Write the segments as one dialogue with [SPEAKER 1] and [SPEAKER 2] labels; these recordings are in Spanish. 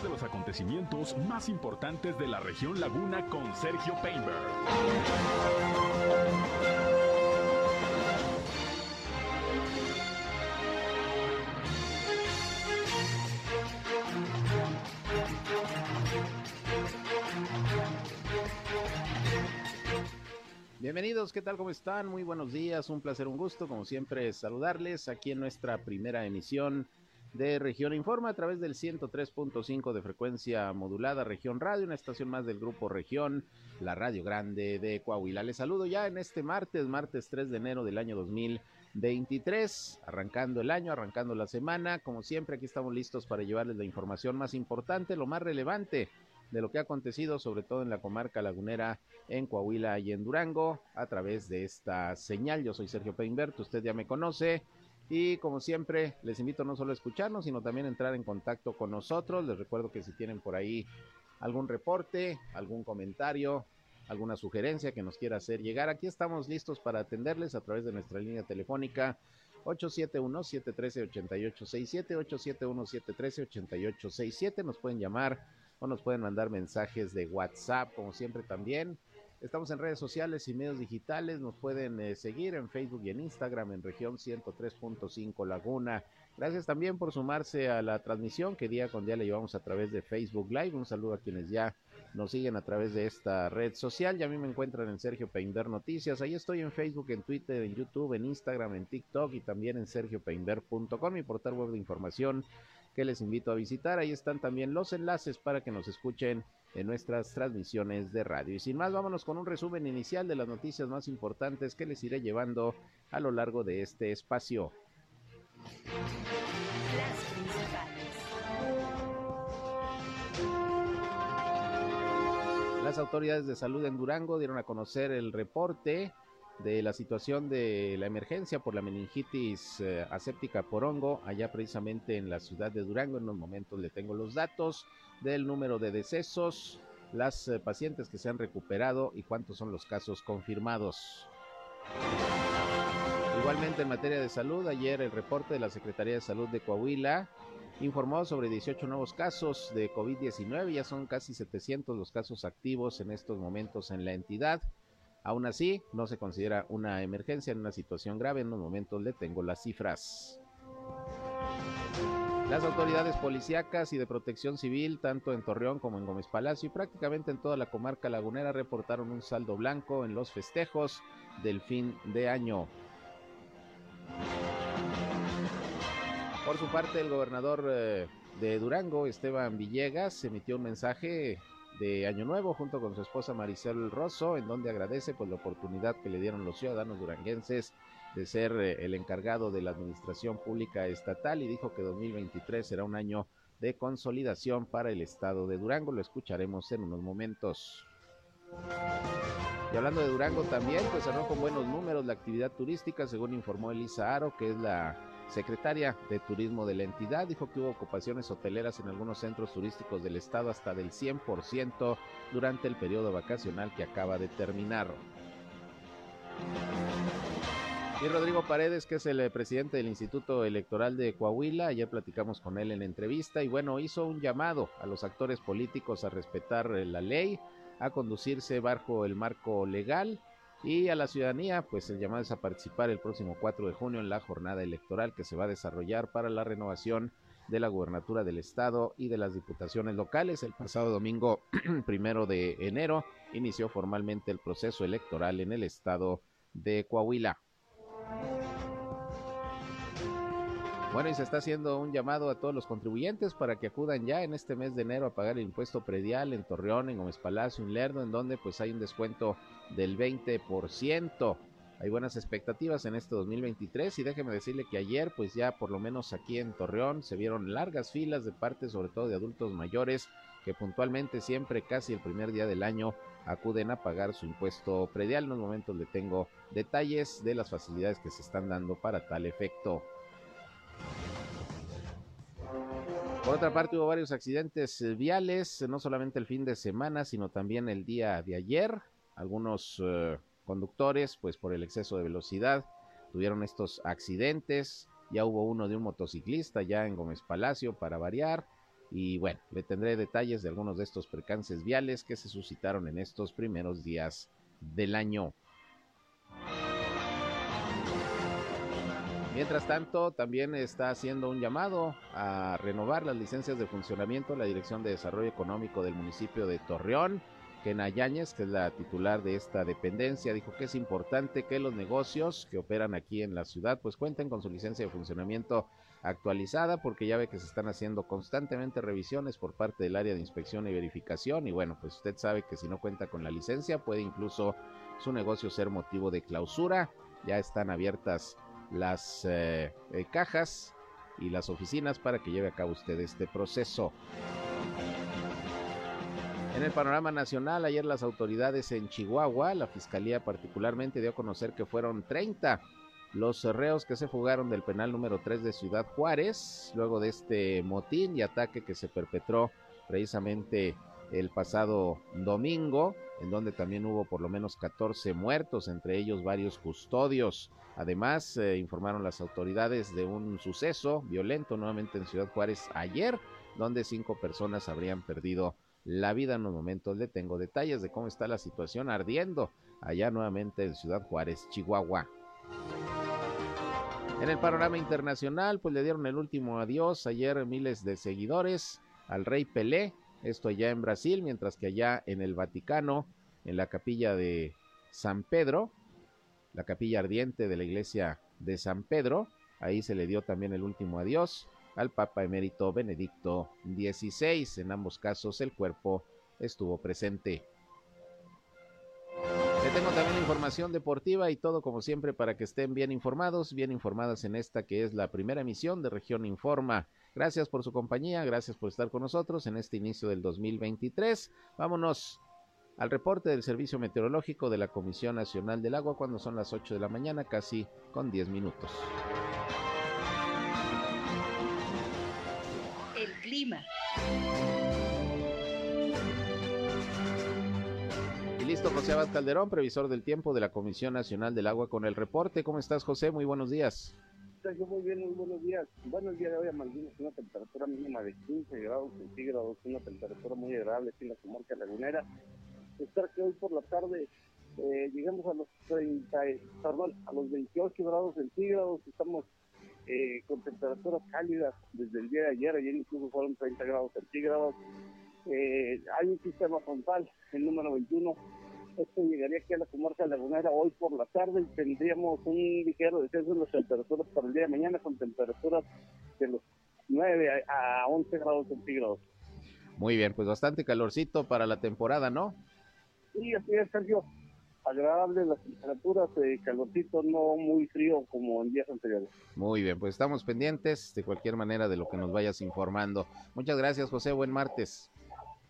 [SPEAKER 1] de los acontecimientos más importantes de la región Laguna con Sergio Painberg.
[SPEAKER 2] Bienvenidos, ¿qué tal? ¿Cómo están? Muy buenos días, un placer, un gusto, como siempre, saludarles aquí en nuestra primera emisión de Región Informa a través del 103.5 de frecuencia modulada Región Radio, una estación más del grupo Región, la Radio Grande de Coahuila. Les saludo ya en este martes, martes 3 de enero del año 2023, arrancando el año, arrancando la semana. Como siempre, aquí estamos listos para llevarles la información más importante, lo más relevante de lo que ha acontecido, sobre todo en la comarca lagunera, en Coahuila y en Durango, a través de esta señal. Yo soy Sergio Peinbert, usted ya me conoce. Y como siempre, les invito no solo a escucharnos, sino también a entrar en contacto con nosotros. Les recuerdo que si tienen por ahí algún reporte, algún comentario, alguna sugerencia que nos quiera hacer llegar, aquí estamos listos para atenderles a través de nuestra línea telefónica 871-713-8867, 871-713-8867. Nos pueden llamar o nos pueden mandar mensajes de WhatsApp, como siempre también. Estamos en redes sociales y medios digitales. Nos pueden eh, seguir en Facebook y en Instagram en región 103.5 Laguna. Gracias también por sumarse a la transmisión que día con día le llevamos a través de Facebook Live. Un saludo a quienes ya nos siguen a través de esta red social. Ya a mí me encuentran en Sergio Peinder Noticias. Ahí estoy en Facebook, en Twitter, en YouTube, en Instagram, en TikTok y también en sergiopeinder.com, mi portal web de información que les invito a visitar. Ahí están también los enlaces para que nos escuchen en nuestras transmisiones de radio. Y sin más, vámonos con un resumen inicial de las noticias más importantes que les iré llevando a lo largo de este espacio. Las autoridades de salud en Durango dieron a conocer el reporte de la situación de la emergencia por la meningitis eh, aséptica por hongo, allá precisamente en la ciudad de Durango. En unos momentos le tengo los datos del número de decesos, las eh, pacientes que se han recuperado y cuántos son los casos confirmados. Igualmente en materia de salud, ayer el reporte de la Secretaría de Salud de Coahuila informó sobre 18 nuevos casos de COVID-19, ya son casi 700 los casos activos en estos momentos en la entidad. Aún así, no se considera una emergencia en una situación grave. En unos momentos le tengo las cifras. Las autoridades policíacas y de protección civil, tanto en Torreón como en Gómez Palacio y prácticamente en toda la comarca lagunera, reportaron un saldo blanco en los festejos del fin de año. Por su parte, el gobernador eh, de Durango, Esteban Villegas, emitió un mensaje de Año Nuevo junto con su esposa Maricel Rosso, en donde agradece pues la oportunidad que le dieron los ciudadanos duranguenses de ser eh, el encargado de la administración pública estatal y dijo que 2023 será un año de consolidación para el estado de Durango. Lo escucharemos en unos momentos. Y hablando de Durango también, pues cerró con buenos números la actividad turística, según informó Elisa Aro, que es la secretaria de Turismo de la entidad dijo que hubo ocupaciones hoteleras en algunos centros turísticos del estado hasta del 100% durante el periodo vacacional que acaba de terminar. Y Rodrigo Paredes, que es el presidente del Instituto Electoral de Coahuila, ayer platicamos con él en entrevista y bueno, hizo un llamado a los actores políticos a respetar la ley, a conducirse bajo el marco legal y a la ciudadanía, pues el llamado es a participar el próximo 4 de junio en la jornada electoral que se va a desarrollar para la renovación de la gubernatura del estado y de las diputaciones locales. El pasado domingo primero de enero inició formalmente el proceso electoral en el estado de Coahuila. Bueno, y se está haciendo un llamado a todos los contribuyentes para que acudan ya en este mes de enero a pagar el impuesto predial en Torreón, en Gómez Palacio, en Lerdo, en donde pues hay un descuento del 20%. Hay buenas expectativas en este 2023 y déjeme decirle que ayer pues ya por lo menos aquí en Torreón se vieron largas filas de parte sobre todo de adultos mayores que puntualmente siempre casi el primer día del año acuden a pagar su impuesto predial. En unos momentos le tengo detalles de las facilidades que se están dando para tal efecto. Por otra parte, hubo varios accidentes eh, viales, no solamente el fin de semana, sino también el día de ayer. Algunos eh, conductores, pues por el exceso de velocidad, tuvieron estos accidentes. Ya hubo uno de un motociclista ya en Gómez Palacio para variar. Y bueno, le tendré detalles de algunos de estos percances viales que se suscitaron en estos primeros días del año. Mientras tanto, también está haciendo un llamado a renovar las licencias de funcionamiento la Dirección de Desarrollo Económico del municipio de Torreón. Kena Yáñez, que es la titular de esta dependencia, dijo que es importante que los negocios que operan aquí en la ciudad pues cuenten con su licencia de funcionamiento actualizada porque ya ve que se están haciendo constantemente revisiones por parte del área de inspección y verificación y bueno, pues usted sabe que si no cuenta con la licencia puede incluso su negocio ser motivo de clausura. Ya están abiertas las eh, eh, cajas y las oficinas para que lleve a cabo usted este proceso. En el panorama nacional, ayer las autoridades en Chihuahua, la fiscalía particularmente dio a conocer que fueron 30 los reos que se fugaron del penal número 3 de Ciudad Juárez, luego de este motín y ataque que se perpetró precisamente el pasado domingo, en donde también hubo por lo menos 14 muertos, entre ellos varios custodios. Además, eh, informaron las autoridades de un suceso violento nuevamente en Ciudad Juárez ayer, donde cinco personas habrían perdido la vida en los momentos. Le tengo detalles de cómo está la situación ardiendo allá nuevamente en Ciudad Juárez, Chihuahua. En el panorama internacional, pues le dieron el último adiós ayer miles de seguidores al rey Pelé, esto allá en Brasil, mientras que allá en el Vaticano, en la capilla de San Pedro, la capilla ardiente de la iglesia de San Pedro, ahí se le dio también el último adiós al Papa emérito Benedicto XVI. En ambos casos el cuerpo estuvo presente. Le tengo también información deportiva y todo como siempre para que estén bien informados, bien informadas en esta que es la primera emisión de Región Informa. Gracias por su compañía, gracias por estar con nosotros en este inicio del 2023. Vámonos al reporte del Servicio Meteorológico de la Comisión Nacional del Agua cuando son las 8 de la mañana, casi con 10 minutos.
[SPEAKER 3] El clima.
[SPEAKER 2] Y listo, José Abad Calderón, previsor del tiempo de la Comisión Nacional del Agua con el reporte. ¿Cómo estás, José? Muy buenos días.
[SPEAKER 4] Sergio, muy bien, muy buenos días. Bueno, el día de hoy amanecimos una temperatura mínima de 15 grados centígrados, una temperatura muy agradable aquí en la comarca lagunera. Espero que hoy por la tarde eh, lleguemos a los 30, perdón, a los 28 grados centígrados. Estamos eh, con temperaturas cálidas desde el día de ayer. Ayer incluso fueron 30 grados centígrados. Eh, hay un sistema frontal, el número 21, esto llegaría aquí a la comarca lagunera hoy por la tarde y tendríamos un ligero descenso en las temperaturas para el día de mañana con temperaturas de los 9 a 11 grados centígrados.
[SPEAKER 2] Muy bien, pues bastante calorcito para la temporada, ¿no?
[SPEAKER 4] Sí, así es, Sergio. Agradable las temperaturas, eh, calorcito, no muy frío como en días anteriores.
[SPEAKER 2] Muy bien, pues estamos pendientes de cualquier manera de lo que nos vayas informando. Muchas gracias, José. Buen martes.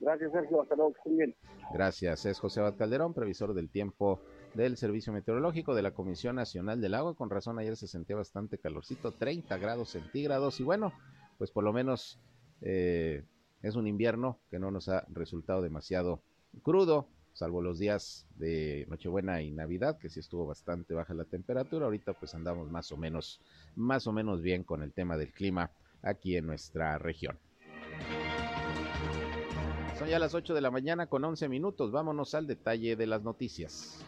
[SPEAKER 4] Gracias, Sergio. Hasta luego, bien.
[SPEAKER 2] Gracias. Es José Abad Calderón, previsor del tiempo del Servicio Meteorológico de la Comisión Nacional del Agua. Con razón, ayer se sentía bastante calorcito, 30 grados centígrados. Y bueno, pues por lo menos eh, es un invierno que no nos ha resultado demasiado crudo salvo los días de Nochebuena y Navidad, que sí estuvo bastante baja la temperatura. Ahorita pues andamos más o menos, más o menos bien con el tema del clima aquí en nuestra región. Son ya las 8 de la mañana con 11 minutos. Vámonos al detalle de las noticias.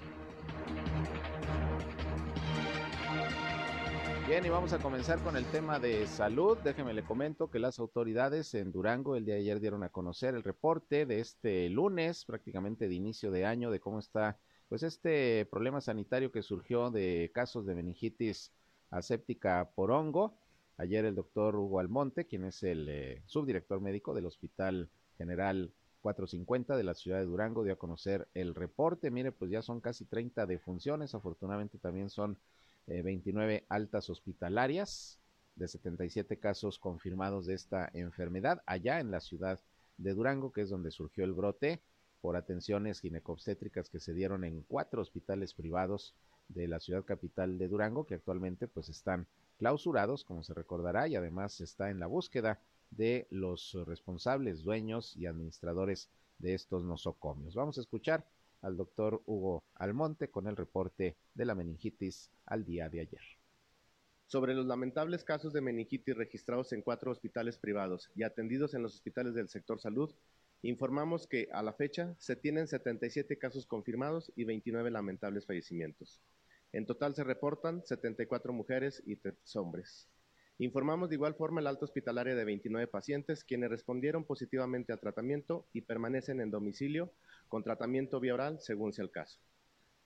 [SPEAKER 2] Bien, y vamos a comenzar con el tema de salud. Déjeme le comento que las autoridades en Durango el día de ayer dieron a conocer el reporte de este lunes, prácticamente de inicio de año, de cómo está pues este problema sanitario que surgió de casos de meningitis aséptica por hongo. Ayer el doctor Hugo Almonte, quien es el eh, subdirector médico del Hospital General 450 de la ciudad de Durango, dio a conocer el reporte. Mire, pues ya son casi 30 defunciones, afortunadamente también son 29 eh, altas hospitalarias de 77 casos confirmados de esta enfermedad allá en la ciudad de Durango, que es donde surgió el brote por atenciones ginecobstétricas que se dieron en cuatro hospitales privados de la ciudad capital de Durango, que actualmente pues están clausurados, como se recordará, y además está en la búsqueda de los responsables, dueños y administradores de estos nosocomios. Vamos a escuchar al doctor Hugo Almonte con el reporte de la meningitis al día de ayer.
[SPEAKER 3] sobre los lamentables casos de meningitis registrados en cuatro hospitales privados y atendidos en los hospitales del sector salud, informamos que a la fecha se tienen 77 casos confirmados y 29 lamentables fallecimientos. En total se reportan 74 mujeres y 3 hombres. Informamos de igual forma el alta hospitalaria de 29 pacientes quienes respondieron positivamente al tratamiento y permanecen en domicilio con tratamiento vía oral según sea el caso.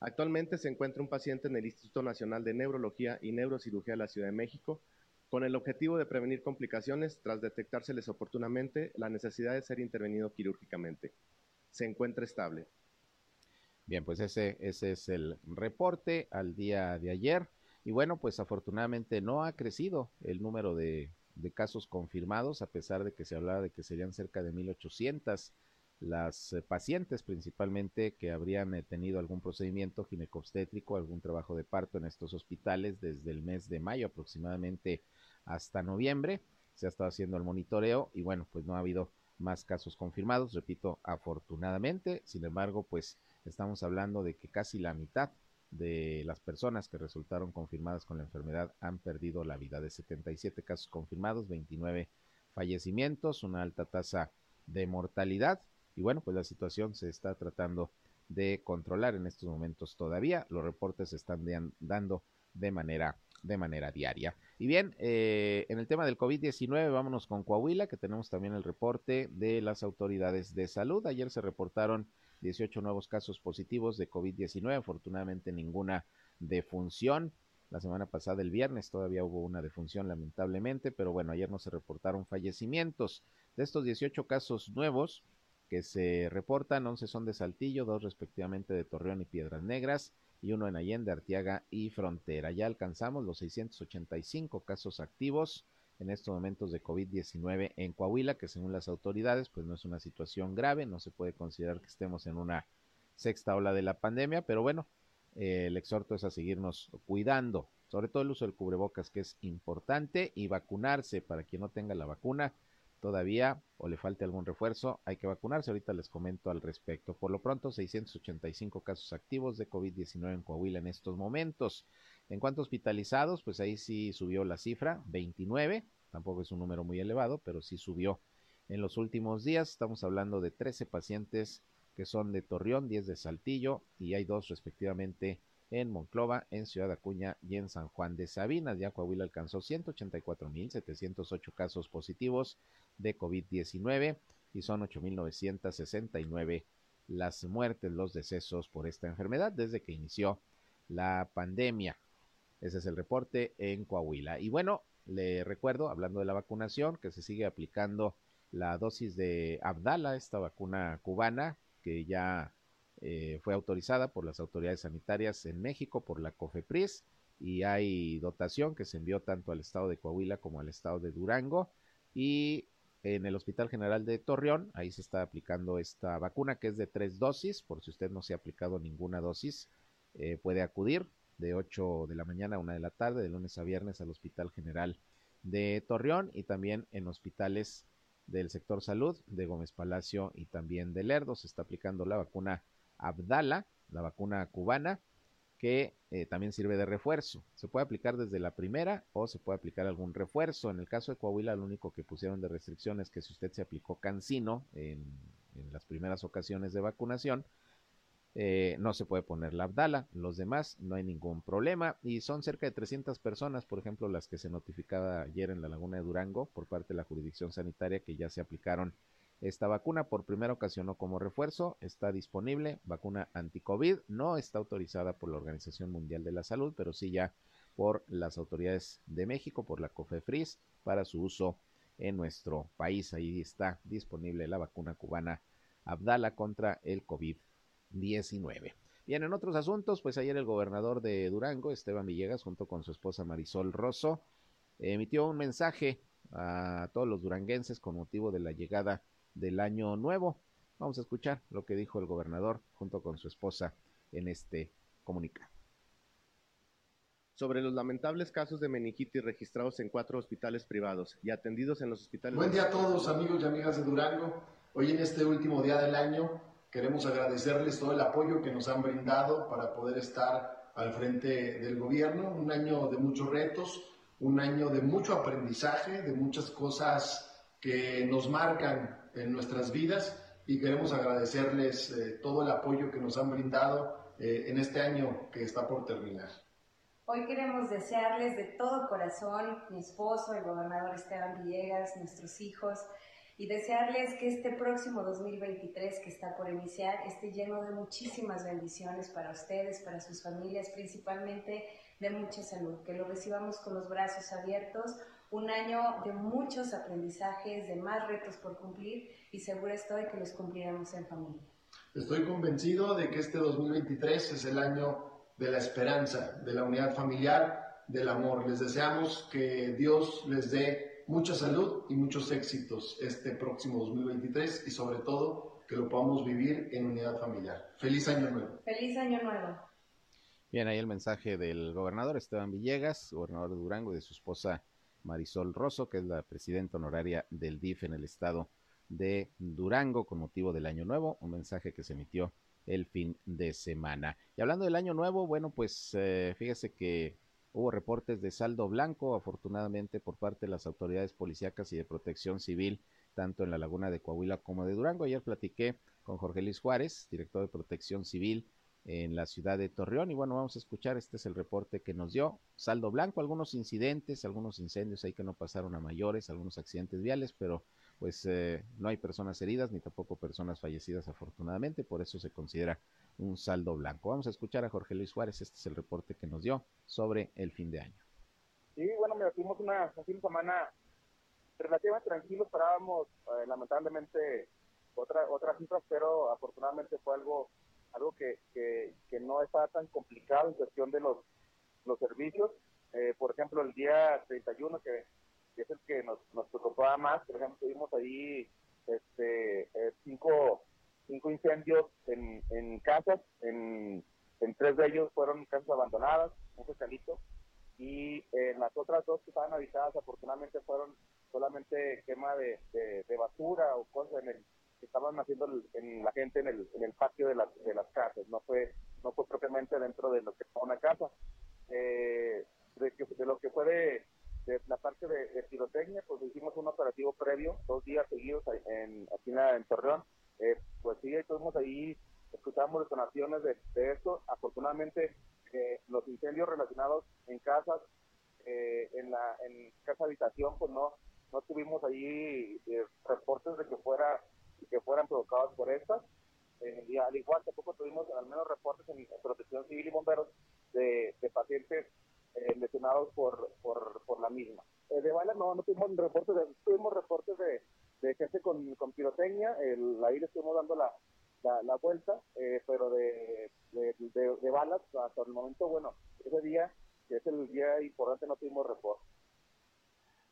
[SPEAKER 3] Actualmente se encuentra un paciente en el Instituto Nacional de Neurología y Neurocirugía de la Ciudad de México con el objetivo de prevenir complicaciones tras detectárseles oportunamente la necesidad de ser intervenido quirúrgicamente. Se encuentra estable.
[SPEAKER 2] Bien, pues ese, ese es el reporte al día de ayer. Y bueno, pues afortunadamente no ha crecido el número de, de casos confirmados, a pesar de que se hablaba de que serían cerca de 1.800 las eh, pacientes principalmente que habrían eh, tenido algún procedimiento ginecobstétrico, algún trabajo de parto en estos hospitales desde el mes de mayo aproximadamente hasta noviembre. Se ha estado haciendo el monitoreo y bueno, pues no ha habido más casos confirmados, repito, afortunadamente. Sin embargo, pues estamos hablando de que casi la mitad de las personas que resultaron confirmadas con la enfermedad han perdido la vida. De 77 casos confirmados, 29 fallecimientos, una alta tasa de mortalidad y bueno, pues la situación se está tratando de controlar en estos momentos todavía. Los reportes se están dando de manera, de manera diaria. Y bien, eh, en el tema del COVID-19, vámonos con Coahuila, que tenemos también el reporte de las autoridades de salud. Ayer se reportaron 18 nuevos casos positivos de COVID-19, afortunadamente ninguna defunción. La semana pasada, el viernes, todavía hubo una defunción, lamentablemente, pero bueno, ayer no se reportaron fallecimientos. De estos 18 casos nuevos, que se reportan, 11 son de Saltillo, dos respectivamente de Torreón y Piedras Negras, y uno en Allende, Arteaga y Frontera. Ya alcanzamos los 685 casos activos en estos momentos de COVID-19 en Coahuila, que según las autoridades, pues no es una situación grave, no se puede considerar que estemos en una sexta ola de la pandemia, pero bueno, eh, el exhorto es a seguirnos cuidando, sobre todo el uso del cubrebocas, que es importante, y vacunarse para quien no tenga la vacuna todavía o le falte algún refuerzo, hay que vacunarse. Ahorita les comento al respecto. Por lo pronto, 685 casos activos de COVID-19 en Coahuila en estos momentos. En cuanto a hospitalizados, pues ahí sí subió la cifra, 29. Tampoco es un número muy elevado, pero sí subió en los últimos días. Estamos hablando de 13 pacientes que son de Torreón, 10 de Saltillo y hay dos respectivamente en Monclova, en Ciudad Acuña y en San Juan de Sabinas. Ya Coahuila alcanzó 184.708 casos positivos de COVID-19 y son 8.969 las muertes, los decesos por esta enfermedad desde que inició la pandemia. Ese es el reporte en Coahuila. Y bueno, le recuerdo, hablando de la vacunación, que se sigue aplicando la dosis de Abdala, esta vacuna cubana que ya eh, fue autorizada por las autoridades sanitarias en México, por la COFEPRIS, y hay dotación que se envió tanto al estado de Coahuila como al estado de Durango. Y en el Hospital General de Torreón, ahí se está aplicando esta vacuna que es de tres dosis, por si usted no se ha aplicado ninguna dosis, eh, puede acudir de 8 de la mañana a 1 de la tarde, de lunes a viernes al Hospital General de Torreón y también en hospitales del sector salud de Gómez Palacio y también de Lerdo. Se está aplicando la vacuna Abdala, la vacuna cubana, que eh, también sirve de refuerzo. Se puede aplicar desde la primera o se puede aplicar algún refuerzo. En el caso de Coahuila, lo único que pusieron de restricción es que si usted se aplicó cancino en, las primeras ocasiones de vacunación, eh, no se puede poner la Abdala. Los demás no hay ningún problema. Y son cerca de 300 personas, por ejemplo, las que se notificaba ayer en la Laguna de Durango por parte de la jurisdicción sanitaria que ya se aplicaron esta vacuna por primera ocasión o como refuerzo está disponible, vacuna anti-COVID, no está autorizada por la Organización Mundial de la Salud, pero sí ya por las autoridades de México, por la COFEFRIS, para su uso en nuestro país. Ahí está disponible la vacuna cubana Abdala contra el COVID-19. Bien, en otros asuntos, pues ayer el gobernador de Durango, Esteban Villegas, junto con su esposa Marisol Rosso, emitió un mensaje a todos los duranguenses con motivo de la llegada del año nuevo. Vamos a escuchar lo que dijo el gobernador junto con su esposa en este comunicado.
[SPEAKER 3] Sobre los lamentables casos de meningitis registrados en cuatro hospitales privados y atendidos en los hospitales.
[SPEAKER 5] Buen día a todos, amigos y amigas de Durango. Hoy en este último día del año queremos agradecerles todo el apoyo que nos han brindado para poder estar al frente del gobierno. Un año de muchos retos, un año de mucho aprendizaje, de muchas cosas que nos marcan en nuestras vidas y queremos agradecerles eh, todo el apoyo que nos han brindado eh, en este año que está por terminar.
[SPEAKER 6] Hoy queremos desearles de todo corazón, mi esposo, el gobernador Esteban Villegas, nuestros hijos, y desearles que este próximo 2023 que está por iniciar esté lleno de muchísimas bendiciones para ustedes, para sus familias, principalmente de mucha salud, que lo recibamos con los brazos abiertos, un año de muchos aprendizajes, de más retos por cumplir y seguro estoy que los cumpliremos en familia.
[SPEAKER 5] Estoy convencido de que este 2023 es el año de la esperanza, de la unidad familiar, del amor. Les deseamos que Dios les dé mucha salud y muchos éxitos este próximo 2023 y sobre todo que lo podamos vivir en unidad familiar. Feliz año nuevo.
[SPEAKER 6] Feliz año nuevo.
[SPEAKER 2] Bien, ahí el mensaje del gobernador Esteban Villegas, gobernador de Durango, y de su esposa Marisol Rosso, que es la presidenta honoraria del DIF en el estado de Durango con motivo del año nuevo, un mensaje que se emitió el fin de semana. Y hablando del año nuevo, bueno, pues eh, fíjese que Hubo reportes de saldo blanco, afortunadamente, por parte de las autoridades policíacas y de protección civil, tanto en la laguna de Coahuila como de Durango. Ayer platiqué con Jorge Luis Juárez, director de protección civil en la ciudad de Torreón. Y bueno, vamos a escuchar, este es el reporte que nos dio. Saldo blanco, algunos incidentes, algunos incendios ahí que no pasaron a mayores, algunos accidentes viales, pero pues eh, no hay personas heridas ni tampoco personas fallecidas afortunadamente, por eso se considera un saldo blanco. Vamos a escuchar a Jorge Luis Suárez, este es el reporte que nos dio sobre el fin de año.
[SPEAKER 4] Sí, bueno, mira, tuvimos una, un fin semana relativamente tranquilo, esperábamos eh, lamentablemente otra, otras cifras, pero afortunadamente fue algo algo que, que, no estaba tan complicado en cuestión de los, los servicios. Eh, por ejemplo, el día 31, que, que es el que nos, nos preocupaba más, por ejemplo, tuvimos ahí este, eh, cinco cinco incendios en, en casas, en, en, tres de ellos fueron casas abandonadas, un socialito, y en las otras dos que estaban habitadas afortunadamente fueron solamente quema de, de, basura o cosas en el, que estaban haciendo en la gente en el, en el patio de, las de las casas, no fue no fue propiamente dentro de lo que fue una casa. Eh, de, de, lo que fue de, de la parte de, pirotecnia, pues hicimos un operativo previo, dos días seguidos en, aquí en, en Torreón, eh, pues sí, estuvimos ahí, escuchamos detonaciones de, de esto. Afortunadamente, eh, los incendios relacionados en casas, eh, en la en casa habitación, pues no no tuvimos ahí reportes de que fuera que fueran provocados por estas. y al igual tampoco tuvimos al menos reportes en, protección civil y bomberos de, de pacientes lesionados por, por, por la misma. de balas no, no tuvimos reportes, de, tuvimos reportes de, de gente con, con pirotecnia, el, ahí le estuvimos dando la, la, vuelta, eh, pero de, de, balas hasta el momento, bueno, ese día, que es el día importante, no tuvimos reporte.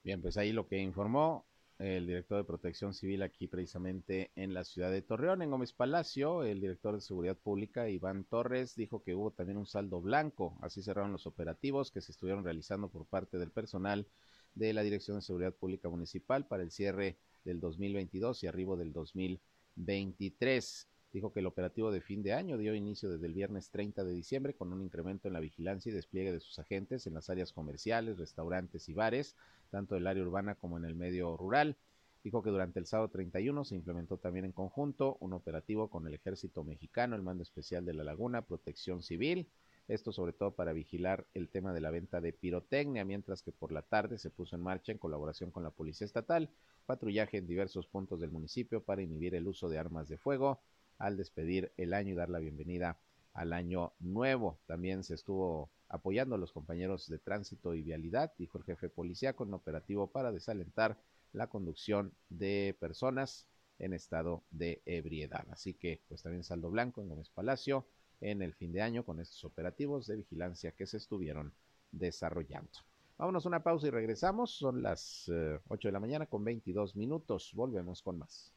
[SPEAKER 2] Bien, pues ahí lo que informó el director de Protección Civil aquí precisamente en la ciudad de Torreón, en Gómez Palacio, el director de Seguridad Pública, Iván Torres, dijo que hubo también un saldo blanco, así cerraron los operativos que se estuvieron realizando por parte del personal de la Dirección de Seguridad Pública Municipal para el cierre del 2022 y arribo del 2023. Dijo que el operativo de fin de año dio inicio desde el viernes 30 de diciembre con un incremento en la vigilancia y despliegue de sus agentes en las áreas comerciales, restaurantes y bares, tanto del área urbana como en el medio rural. Dijo que durante el sábado 31 se implementó también en conjunto un operativo con el ejército mexicano, el mando especial de la laguna, protección civil, esto sobre todo para vigilar el tema de la venta de pirotecnia, mientras que por la tarde se puso en marcha en colaboración con la Policía Estatal patrullaje en diversos puntos del municipio para inhibir el uso de armas de fuego al despedir el año y dar la bienvenida al año nuevo. También se estuvo apoyando a los compañeros de tránsito y vialidad, dijo el jefe policía, con operativo para desalentar la conducción de personas en estado de ebriedad. Así que, pues también saldo blanco en Gómez Palacio en el fin de año con estos operativos de vigilancia que se estuvieron desarrollando. Vámonos a una pausa y regresamos. Son las 8 eh, de la mañana con 22 minutos. Volvemos con más.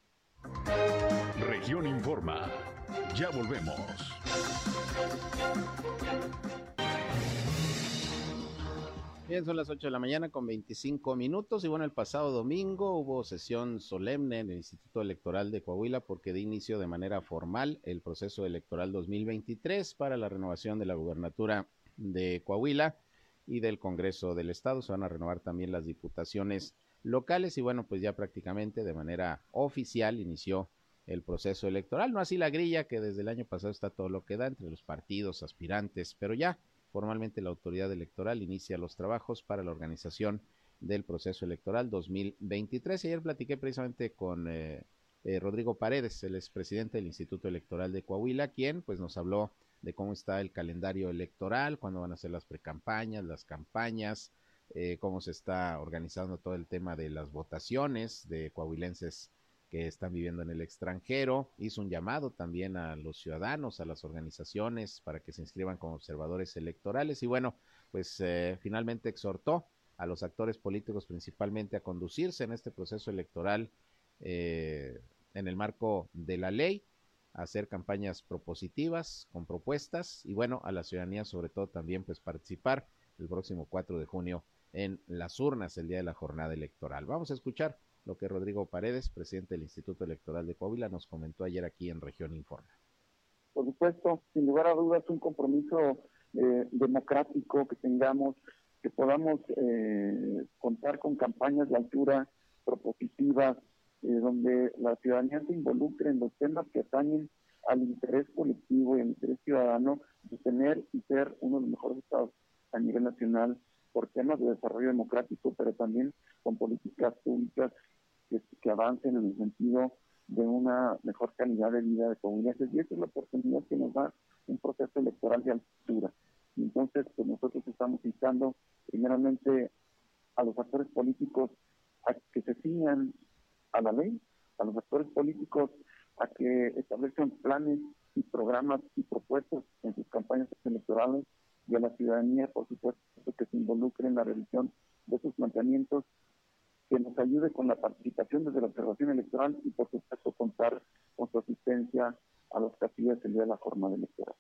[SPEAKER 1] Región Informa. Ya volvemos.
[SPEAKER 2] Bien, son las 8 de la mañana con 25 minutos y bueno, el pasado domingo hubo sesión solemne en el Instituto Electoral de Coahuila porque de inicio de manera formal el proceso electoral 2023 para la renovación de la gubernatura de Coahuila y del Congreso del Estado. Se van a renovar también las diputaciones locales y bueno, pues ya prácticamente de manera oficial inició el proceso electoral. No así la grilla que desde el año pasado está todo lo que da entre los partidos, aspirantes, pero ya formalmente la autoridad electoral inicia los trabajos para la organización del proceso electoral 2023. Ayer platiqué precisamente con eh, eh, Rodrigo Paredes, el expresidente del Instituto Electoral de Coahuila, quien pues nos habló de cómo está el calendario electoral, cuándo van a ser las precampañas, las campañas, eh, cómo se está organizando todo el tema de las votaciones de coahuilenses que están viviendo en el extranjero. Hizo un llamado también a los ciudadanos, a las organizaciones para que se inscriban como observadores electorales y bueno, pues eh, finalmente exhortó a los actores políticos principalmente a conducirse en este proceso electoral eh, en el marco de la ley, a hacer campañas propositivas con propuestas y bueno, a la ciudadanía sobre todo también pues participar el próximo 4 de junio en las urnas el día de la jornada electoral. Vamos a escuchar lo que Rodrigo Paredes, presidente del Instituto Electoral de Coahuila, nos comentó ayer aquí en Región Informa.
[SPEAKER 7] Por supuesto, sin lugar a dudas, un compromiso eh, democrático que tengamos, que podamos eh, contar con campañas de altura propositivas, eh, donde la ciudadanía se involucre en los temas que atañen al interés colectivo y al interés ciudadano de tener y ser uno de los mejores estados a nivel nacional por temas de desarrollo democrático, pero también con políticas públicas que, avancen en el sentido de una mejor calidad de vida de comunidades. Y esa es la oportunidad que nos da un proceso electoral de altura. entonces, pues nosotros estamos invitando primeramente a los actores políticos a que se ciñan a la ley, a los actores políticos a que establezcan planes y programas y propuestas en sus campañas electorales y a la ciudadanía, por supuesto, que se involucre en la revisión de sus planteamientos que nos ayude con la participación desde la observación electoral y por supuesto contar con su asistencia a los casillas el día de la jornada electoral.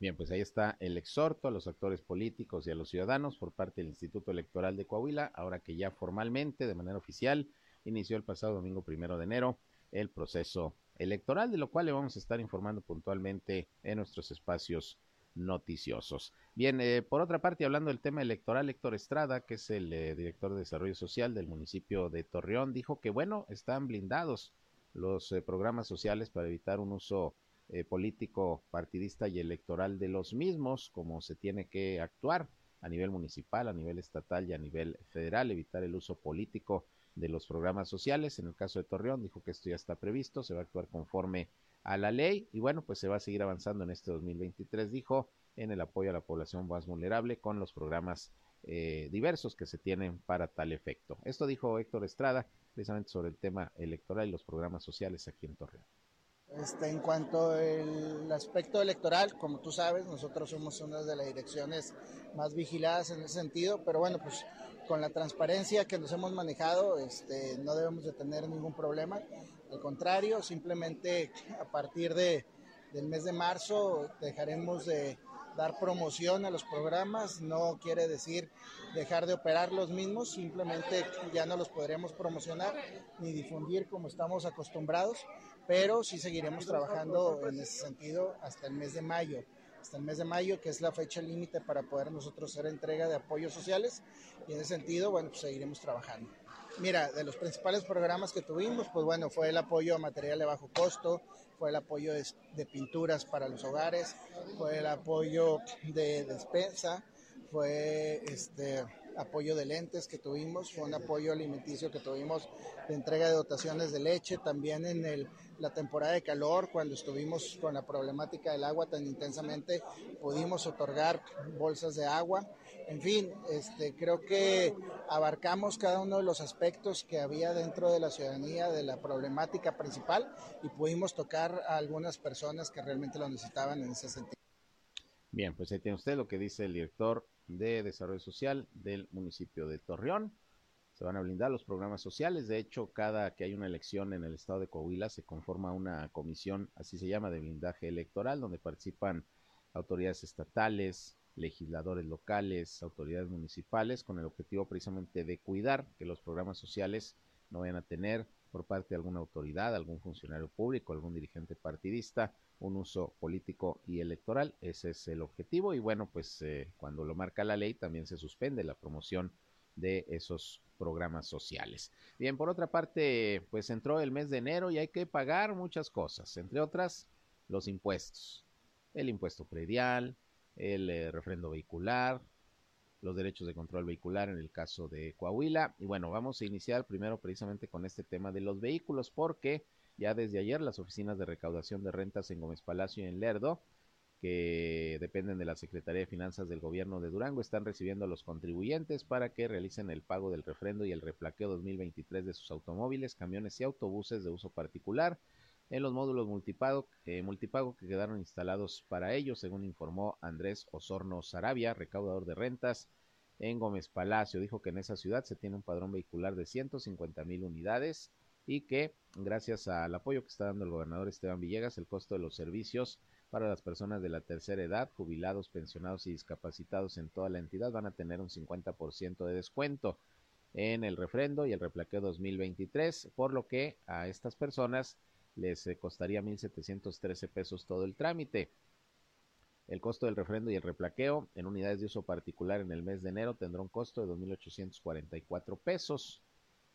[SPEAKER 2] Bien, pues ahí está el exhorto a los actores políticos y a los ciudadanos por parte del Instituto Electoral de Coahuila, ahora que ya formalmente, de manera oficial, inició el pasado domingo primero de enero el proceso electoral, de lo cual le vamos a estar informando puntualmente en nuestros espacios noticiosos. Bien, eh, por otra parte, hablando del tema electoral, Héctor Estrada, que es el eh, director de Desarrollo Social del municipio de Torreón, dijo que, bueno, están blindados los eh, programas sociales para evitar un uso político, partidista y electoral de los mismos, como se tiene que actuar a nivel municipal, a nivel estatal y a nivel federal, evitar el uso político de los programas sociales. En el caso de Torreón, dijo que esto ya está previsto, se va a actuar conforme a la ley y bueno, pues se va a seguir avanzando en este 2023, dijo, en el apoyo a la población más vulnerable con los programas eh, diversos que se tienen para tal efecto. Esto dijo Héctor Estrada precisamente sobre el tema electoral y los programas sociales aquí en Torreón.
[SPEAKER 8] Este, en cuanto al aspecto electoral, como tú sabes, nosotros somos una de las direcciones más vigiladas en ese sentido, pero bueno, pues con la transparencia que nos hemos manejado, este, no debemos de tener ningún problema. Al contrario, simplemente a partir de, del mes de marzo dejaremos de dar promoción a los programas, no quiere decir dejar de operar los mismos, simplemente ya no los podremos promocionar ni difundir como estamos acostumbrados, pero sí seguiremos trabajando en ese sentido hasta el mes de mayo hasta el mes de mayo, que es la fecha límite para poder nosotros hacer entrega de apoyos sociales. Y en ese sentido, bueno, pues seguiremos trabajando. Mira, de los principales programas que tuvimos, pues bueno, fue el apoyo a material de bajo costo, fue el apoyo de, pinturas para los hogares, fue el apoyo de despensa, fue este apoyo de lentes que tuvimos, fue un apoyo alimenticio que tuvimos de entrega de dotaciones de leche, también en el, la temporada de calor, cuando estuvimos con la problemática del agua tan intensamente, pudimos otorgar bolsas de agua. En fin, este, creo que abarcamos cada uno de los aspectos que había dentro de la ciudadanía de la problemática principal y pudimos tocar a algunas personas que realmente lo necesitaban en ese sentido.
[SPEAKER 2] Bien, pues ahí tiene usted lo que dice el director de Desarrollo Social del municipio de Torreón. Se van a blindar los programas sociales. De hecho, cada que hay una elección en el estado de Coahuila se conforma una comisión, así se llama, de blindaje electoral, donde participan autoridades estatales, legisladores locales, autoridades municipales, con el objetivo precisamente de cuidar que los programas sociales no vayan a tener por parte de alguna autoridad, algún funcionario público, algún dirigente partidista, un uso político y electoral. Ese es el objetivo y bueno, pues eh, cuando lo marca la ley también se suspende la promoción de esos programas sociales. Bien, por otra parte, pues entró el mes de enero y hay que pagar muchas cosas, entre otras los impuestos, el impuesto predial, el eh, refrendo vehicular, los derechos de control vehicular en el caso de Coahuila. Y bueno, vamos a iniciar primero precisamente con este tema de los vehículos, porque ya desde ayer las oficinas de recaudación de rentas en Gómez Palacio y en Lerdo, que dependen de la Secretaría de Finanzas del Gobierno de Durango, están recibiendo a los contribuyentes para que realicen el pago del refrendo y el replaqueo 2023 de sus automóviles, camiones y autobuses de uso particular en los módulos multipago, eh, multipago que quedaron instalados para ellos, según informó Andrés Osorno Sarabia, recaudador de rentas en Gómez Palacio. Dijo que en esa ciudad se tiene un padrón vehicular de 150 mil unidades y que gracias al apoyo que está dando el gobernador Esteban Villegas, el costo de los servicios para las personas de la tercera edad, jubilados, pensionados y discapacitados en toda la entidad van a tener un 50% de descuento en el refrendo y el replaqueo 2023, por lo que a estas personas les eh, costaría 1.713 pesos todo el trámite. El costo del refrendo y el replaqueo en unidades de uso particular en el mes de enero tendrá un costo de 2.844 pesos.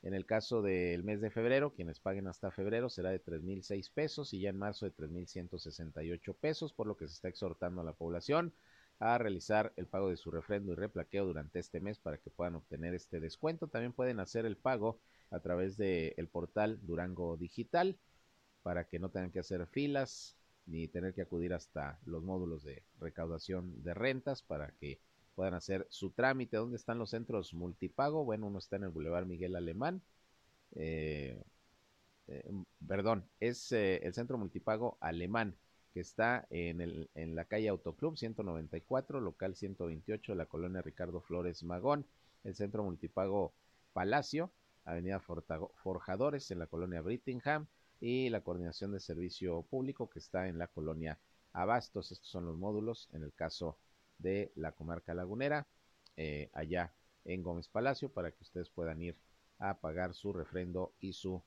[SPEAKER 2] En el caso del mes de febrero, quienes paguen hasta febrero será de 3.006 pesos y ya en marzo de 3.168 pesos, por lo que se está exhortando a la población a realizar el pago de su refrendo y replaqueo durante este mes para que puedan obtener este descuento. También pueden hacer el pago a través del portal Durango Digital para que no tengan que hacer filas ni tener que acudir hasta los módulos de recaudación de rentas para que puedan hacer su trámite. ¿Dónde están los centros multipago? Bueno, uno está en el Boulevard Miguel Alemán. Eh, eh, perdón, es eh, el centro multipago alemán que está en, el, en la calle Autoclub 194, local 128 de la colonia Ricardo Flores Magón. El centro multipago Palacio, avenida Forjadores en la colonia Brittingham y la coordinación de servicio público que está en la colonia Abastos. Estos son los módulos en el caso de la comarca lagunera, eh, allá en Gómez Palacio, para que ustedes puedan ir a pagar su refrendo y su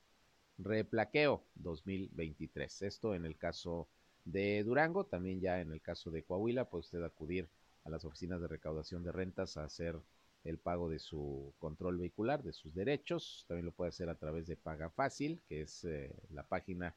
[SPEAKER 2] replaqueo 2023. Esto en el caso de Durango, también ya en el caso de Coahuila, puede usted acudir a las oficinas de recaudación de rentas a hacer el pago de su control vehicular, de sus derechos. También lo puede hacer a través de Paga Fácil, que es eh, la página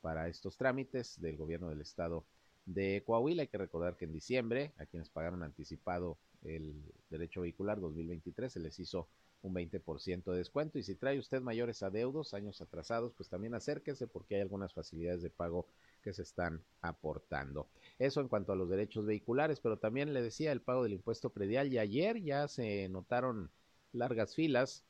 [SPEAKER 2] para estos trámites del gobierno del estado de Coahuila. Hay que recordar que en diciembre, a quienes pagaron anticipado el derecho vehicular 2023, se les hizo un 20% de descuento. Y si trae usted mayores adeudos, años atrasados, pues también acérquese porque hay algunas facilidades de pago que se están aportando. Eso en cuanto a los derechos vehiculares, pero también le decía el pago del impuesto predial y ayer ya se notaron largas filas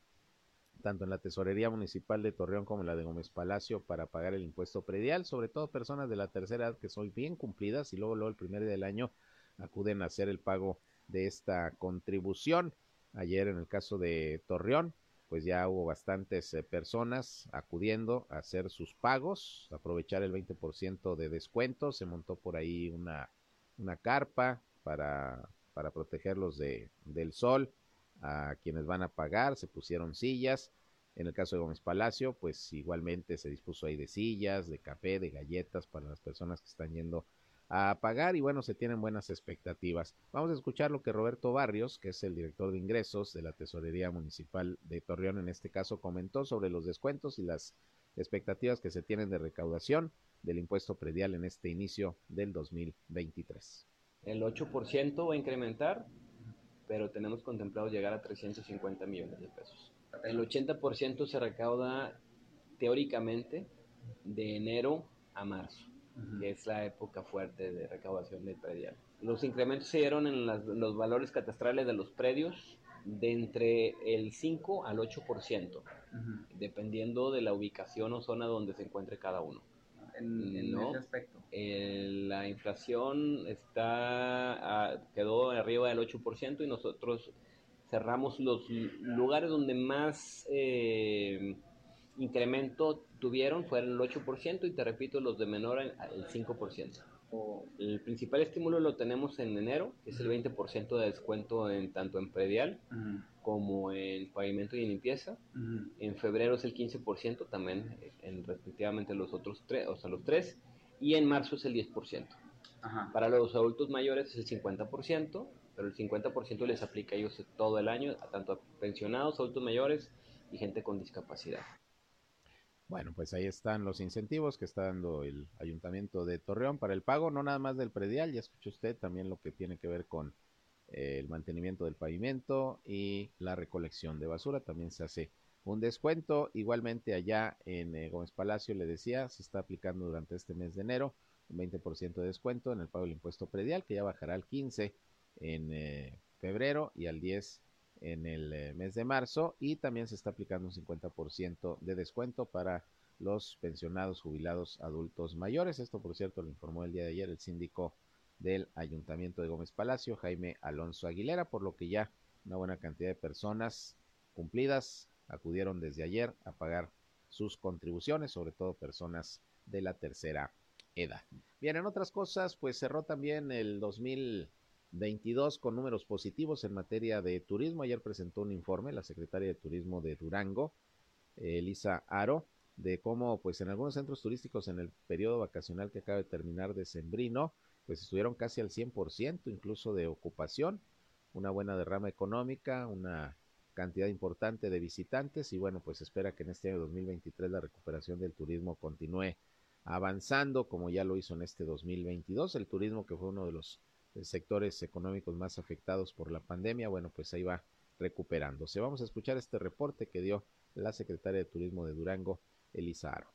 [SPEAKER 2] tanto en la Tesorería Municipal de Torreón como en la de Gómez Palacio para pagar el impuesto predial, sobre todo personas de la tercera edad que son bien cumplidas y luego, luego el primer día del año acuden a hacer el pago de esta contribución. Ayer en el caso de Torreón, pues ya hubo bastantes eh, personas acudiendo a hacer sus pagos, aprovechar el 20% de descuento, se montó por ahí una, una carpa para, para protegerlos de, del sol, a quienes van a pagar, se pusieron sillas, en el caso de Gómez Palacio, pues igualmente se dispuso ahí de sillas, de café, de galletas para las personas que están yendo a pagar y bueno, se tienen buenas expectativas. Vamos a escuchar lo que Roberto Barrios, que es el director de ingresos de la Tesorería Municipal de Torreón, en este caso, comentó sobre los descuentos y las expectativas que se tienen de recaudación del impuesto predial en este inicio del 2023.
[SPEAKER 9] El 8% va a incrementar, pero tenemos contemplado llegar a 350 millones de pesos. El 80% se recauda teóricamente de enero a marzo que es la época fuerte de recaudación del predial. Los incrementos se dieron en los valores catastrales de los predios de entre el 5 al 8%, dependiendo de la ubicación o zona donde se encuentre cada uno.
[SPEAKER 10] En, ese aspecto.
[SPEAKER 9] la inflación está quedó arriba del 8% y nosotros cerramos los lugares donde más eh, incremento tuvieron fueron el 8% y te repito, los de menor el 5%. El principal estímulo lo tenemos en enero, que es el 20% de descuento en tanto en predial como en pavimento y limpieza. En febrero es el 15%, también en respectivamente los otros tres, o sea, los tres. Y en marzo es el 10%. Para los adultos mayores es el 50%, pero el 50% les aplica a ellos todo el año, tanto a pensionados, adultos mayores y gente con discapacidad.
[SPEAKER 2] Bueno, pues ahí están los incentivos que está dando el Ayuntamiento de Torreón para el pago, no nada más del predial, ya escuchó usted también lo que tiene que ver con eh, el mantenimiento del pavimento y la recolección de basura, también se hace un descuento. Igualmente allá en eh, Gómez Palacio, le decía, se está aplicando durante este mes de enero un 20% de descuento en el pago del impuesto predial, que ya bajará al 15 en eh, febrero y al 10 en el eh, mes de marzo y también se está aplicando un 50% de descuento para los pensionados jubilados adultos mayores. Esto, por cierto, lo informó el día de ayer el síndico del Ayuntamiento de Gómez Palacio, Jaime Alonso Aguilera, por lo que ya una buena cantidad de personas cumplidas acudieron desde ayer a pagar sus contribuciones, sobre todo personas de la tercera edad. Bien, en otras cosas, pues cerró también el 2000 22 con números positivos en materia de turismo. Ayer presentó un informe la secretaria de Turismo de Durango, Elisa Aro, de cómo pues en algunos centros turísticos en el periodo vacacional que acaba de terminar de Sembrino, pues estuvieron casi al 100% incluso de ocupación, una buena derrama económica, una cantidad importante de visitantes y bueno, pues espera que en este año 2023 la recuperación del turismo continúe avanzando como ya lo hizo en este 2022, el turismo que fue uno de los sectores económicos más afectados por la pandemia, bueno, pues ahí va recuperándose. Vamos a escuchar este reporte que dio la secretaria de Turismo de Durango, Elisa Aro.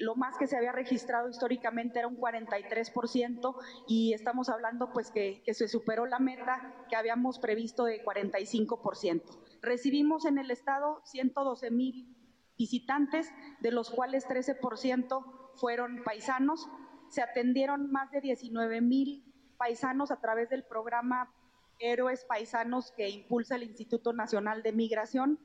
[SPEAKER 11] lo más que se había registrado históricamente era un 43% y estamos hablando pues que, que, se superó la meta que habíamos previsto de 45%. Recibimos en el estado 112 mil visitantes, de los cuales 13% fueron paisanos, se atendieron más de 19 mil paisanos a través del programa Héroes Paisanos que impulsa el Instituto Nacional de Migración.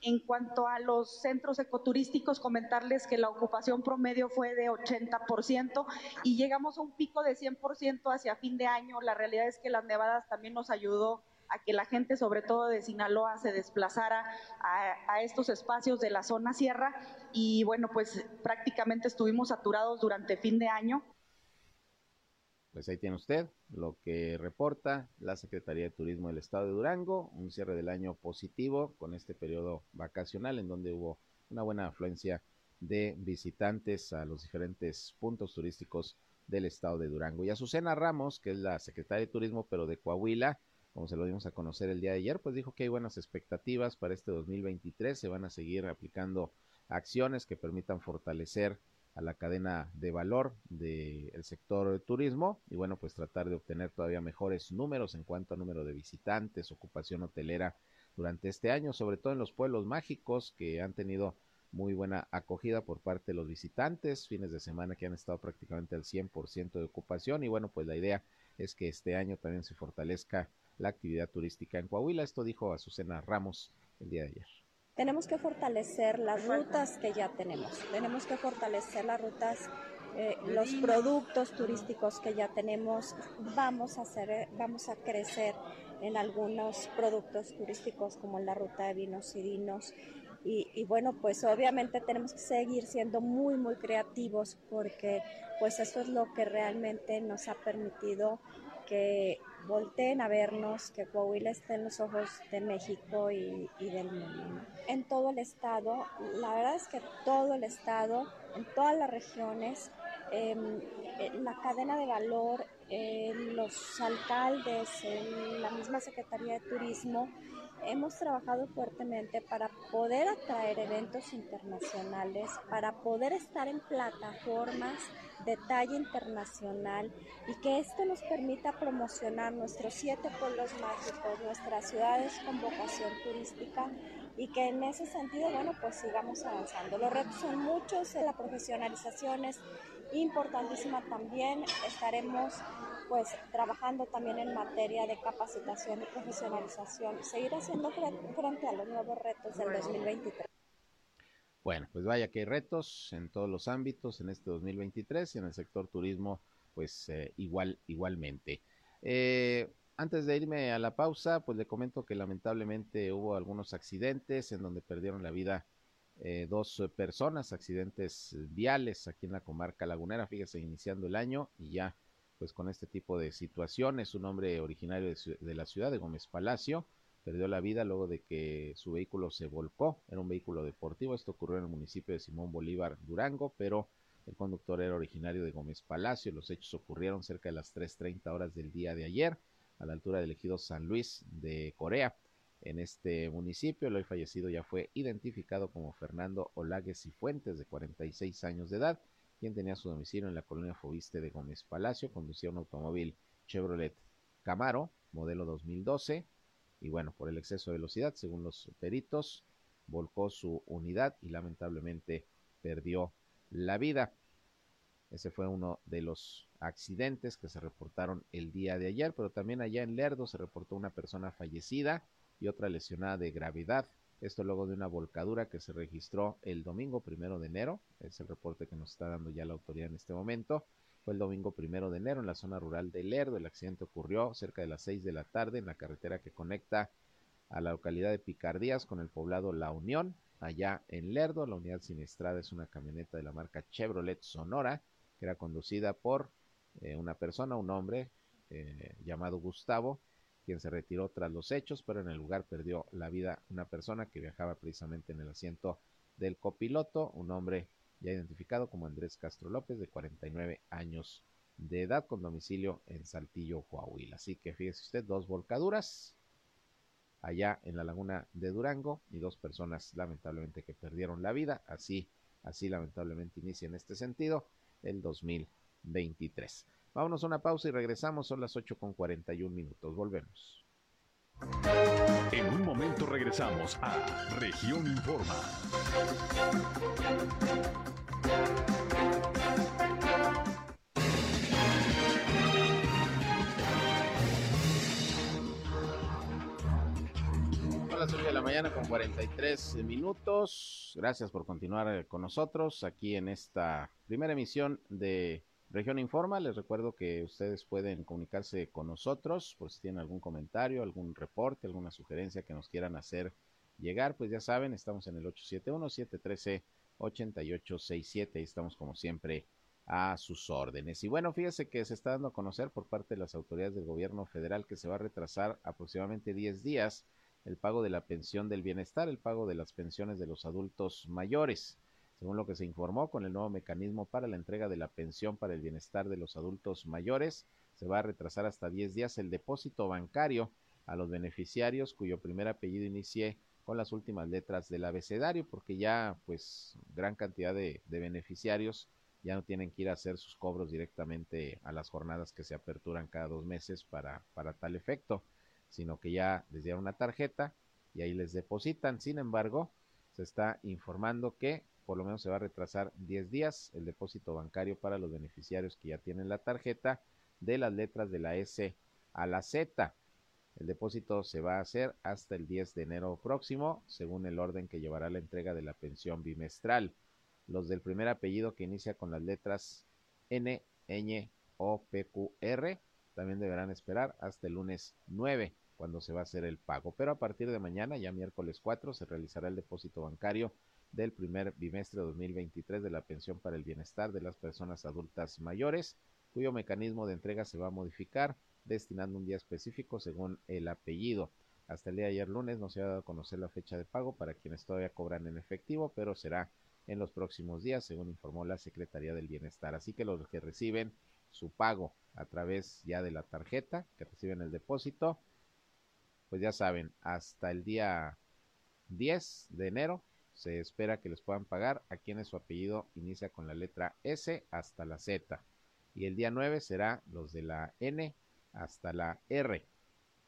[SPEAKER 11] En cuanto a los centros ecoturísticos, comentarles que la ocupación promedio fue de 80% y llegamos a un pico de 100% hacia fin de año. La realidad es que las nevadas también nos ayudó a que la gente, sobre todo de Sinaloa, se desplazara a, a, estos espacios de la zona sierra y bueno, pues prácticamente estuvimos saturados durante fin de año.
[SPEAKER 2] Pues ahí tiene usted lo que reporta la Secretaría de Turismo del Estado de Durango, un cierre del año positivo con este periodo vacacional en donde hubo una buena afluencia de visitantes a los diferentes puntos turísticos del estado de Durango. Y Azucena Ramos, que es la secretaria de Turismo, pero de Coahuila, como se lo dimos a conocer el día de ayer, pues dijo que hay buenas expectativas para este 2023. Se van a seguir aplicando acciones que permitan fortalecer a la cadena de valor del sector de turismo y bueno, pues tratar de obtener todavía mejores números en cuanto a número de visitantes, ocupación hotelera durante este año, sobre todo en los pueblos mágicos que han tenido muy buena acogida por parte de los visitantes, fines de semana que han estado prácticamente al 100% de ocupación y bueno, pues la idea es que este año también se fortalezca la actividad turística en Coahuila. Esto dijo Azucena Ramos el día de ayer.
[SPEAKER 12] Tenemos que fortalecer las rutas que ya tenemos, tenemos que fortalecer las rutas, eh, los productos turísticos que ya tenemos, vamos a, hacer, vamos a crecer en algunos productos turísticos como la ruta de vinos y vinos. Y, y, bueno, pues obviamente tenemos que seguir siendo muy, muy creativos porque pues eso es lo que realmente nos ha permitido que volteen a vernos, que Coahuila esté en los ojos de México y, del mundo. En todo el estado, la verdad es que todo el estado, en todas las regiones, eh, la cadena de valor, eh, los alcaldes, eh, la misma Secretaría de Turismo, hemos trabajado fuertemente para poder atraer eventos internacionales, para poder estar en plataformas de talla internacional y que esto nos permita promocionar nuestros siete pueblos mágicos, nuestras ciudades con vocación turística y que en ese sentido, bueno, pues sigamos avanzando. Los retos son muchos, la profesionalización es importantísima también, estaremos pues trabajando también en materia de capacitación y profesionalización, seguir haciendo frente a los nuevos retos del 2023.
[SPEAKER 2] Bueno, pues vaya que hay retos en todos los ámbitos en este 2023 y en el sector turismo, pues eh, igual, igualmente. Eh, Antes de irme a la pausa, pues le comento que lamentablemente hubo algunos accidentes en donde perdieron la vida eh, dos personas, accidentes viales aquí en la comarca lagunera, fíjese, iniciando el año y ya pues con este tipo de situaciones, un hombre originario de, la ciudad de Gómez Palacio, perdió la vida luego de que su vehículo se volcó, era un vehículo deportivo, esto ocurrió en el municipio de Simón Bolívar, Durango, pero el conductor era originario de Gómez Palacio, los hechos ocurrieron cerca de las 3.30 horas del día de ayer, a la altura del ejido San Luis de Corea. En este municipio, el hoy fallecido ya fue identificado como Fernando Olagues y Fuentes, de 46 años de edad, quien tenía su domicilio en la colonia Fobiste de Gómez Palacio, conducía un automóvil Chevrolet Camaro, modelo 2012, y bueno, por el exceso de velocidad, según los peritos, volcó su unidad y lamentablemente perdió la vida. Ese fue uno de los accidentes que se reportaron el día de ayer, pero también allá en Lerdo se reportó una persona fallecida y otra lesionada de gravedad. Esto luego de una volcadura que se registró el domingo primero de enero. Es el reporte que nos está dando ya la autoridad en este momento. Fue el domingo primero de enero en la zona rural de Lerdo. El accidente ocurrió cerca de las seis de la tarde en la carretera que conecta a la localidad de Picardías con el poblado La Unión. Allá en Lerdo, la unidad siniestrada es una camioneta de la marca Chevrolet Sonora, que era conducida por eh, una persona, un hombre eh, llamado Gustavo, quien se retiró tras los hechos, pero en el lugar perdió la vida una persona que viajaba precisamente en el asiento del copiloto, un hombre ya identificado como Andrés Castro López, de 49 años de edad, con domicilio en Saltillo, Coahuila. Así que fíjese usted, dos volcaduras allá en la laguna de Durango y dos personas lamentablemente que perdieron la vida. Así, así lamentablemente inicia en este sentido el 2023. Vámonos a una pausa y regresamos, son las 8 con 41 minutos, volvemos.
[SPEAKER 1] En un momento regresamos a Región Informa.
[SPEAKER 2] las 8 de la mañana con 43 minutos. Gracias por continuar eh, con nosotros aquí en esta primera emisión de Región Informa. Les recuerdo que ustedes pueden comunicarse con nosotros por si tienen algún comentario, algún reporte, alguna sugerencia que nos quieran hacer llegar. Pues ya saben, estamos en el 871-713-8867 y estamos como siempre a sus órdenes. Y bueno, fíjese que se está dando a conocer por parte de las autoridades del gobierno federal que se va a retrasar aproximadamente 10 días el pago de la pensión del bienestar, el pago de las pensiones de los adultos mayores. Según lo que se informó, con el nuevo mecanismo para la entrega de la pensión para el bienestar de los adultos mayores, se va a retrasar hasta 10 días el depósito bancario a los beneficiarios cuyo primer apellido inicie con las últimas letras del abecedario, porque ya pues gran cantidad de, beneficiarios ya no tienen que ir a hacer sus cobros directamente a las jornadas que se aperturan cada dos meses para, para tal efecto sino que ya les dieron una tarjeta y ahí les depositan. Sin embargo, se está informando que por lo menos se va a retrasar 10 días el depósito bancario para los beneficiarios que ya tienen la tarjeta de las letras de la S a la Z. El depósito se va a hacer hasta el 10 de enero próximo, según el orden que llevará la entrega de la pensión bimestral. Los del primer apellido que inicia con las letras N, Ñ, O, P, Q, R también deberán esperar hasta el lunes 9 cuando se va a hacer el pago. Pero a partir de mañana, ya miércoles 4, se realizará el depósito bancario del primer bimestre 2023 de la pensión para el bienestar de las personas adultas mayores, cuyo mecanismo de entrega se va a modificar destinando un día específico según el apellido. Hasta el día de ayer lunes no se ha dado a conocer la fecha de pago para quienes todavía cobran en efectivo, pero será en los próximos días, según informó la Secretaría del Bienestar. Así que los que reciben su pago a través ya de la tarjeta que reciben el depósito. Pues ya saben, hasta el día 10 de enero se espera que les puedan pagar a quienes su apellido inicia con la letra S hasta la Z. Y el día 9 será los de la N hasta la R.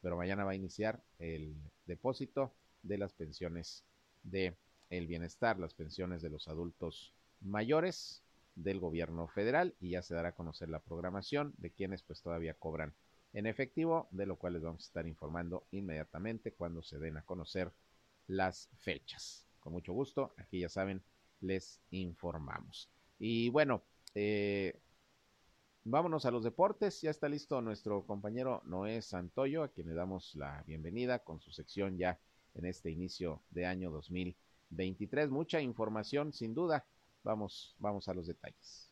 [SPEAKER 2] Pero mañana va a iniciar el depósito de las pensiones de el bienestar, las pensiones de los adultos mayores del gobierno federal y ya se dará a conocer la programación de quienes pues todavía cobran en efectivo, de lo cual les vamos a estar informando inmediatamente cuando se den a conocer las fechas. Con mucho gusto, aquí ya saben, les informamos. Y bueno, eh, Vámonos a los deportes. Ya está listo nuestro compañero Noé Santoyo, a quien le damos la bienvenida con su sección ya en este inicio de año 2023. Mucha información, sin duda. Vamos, vamos a los detalles.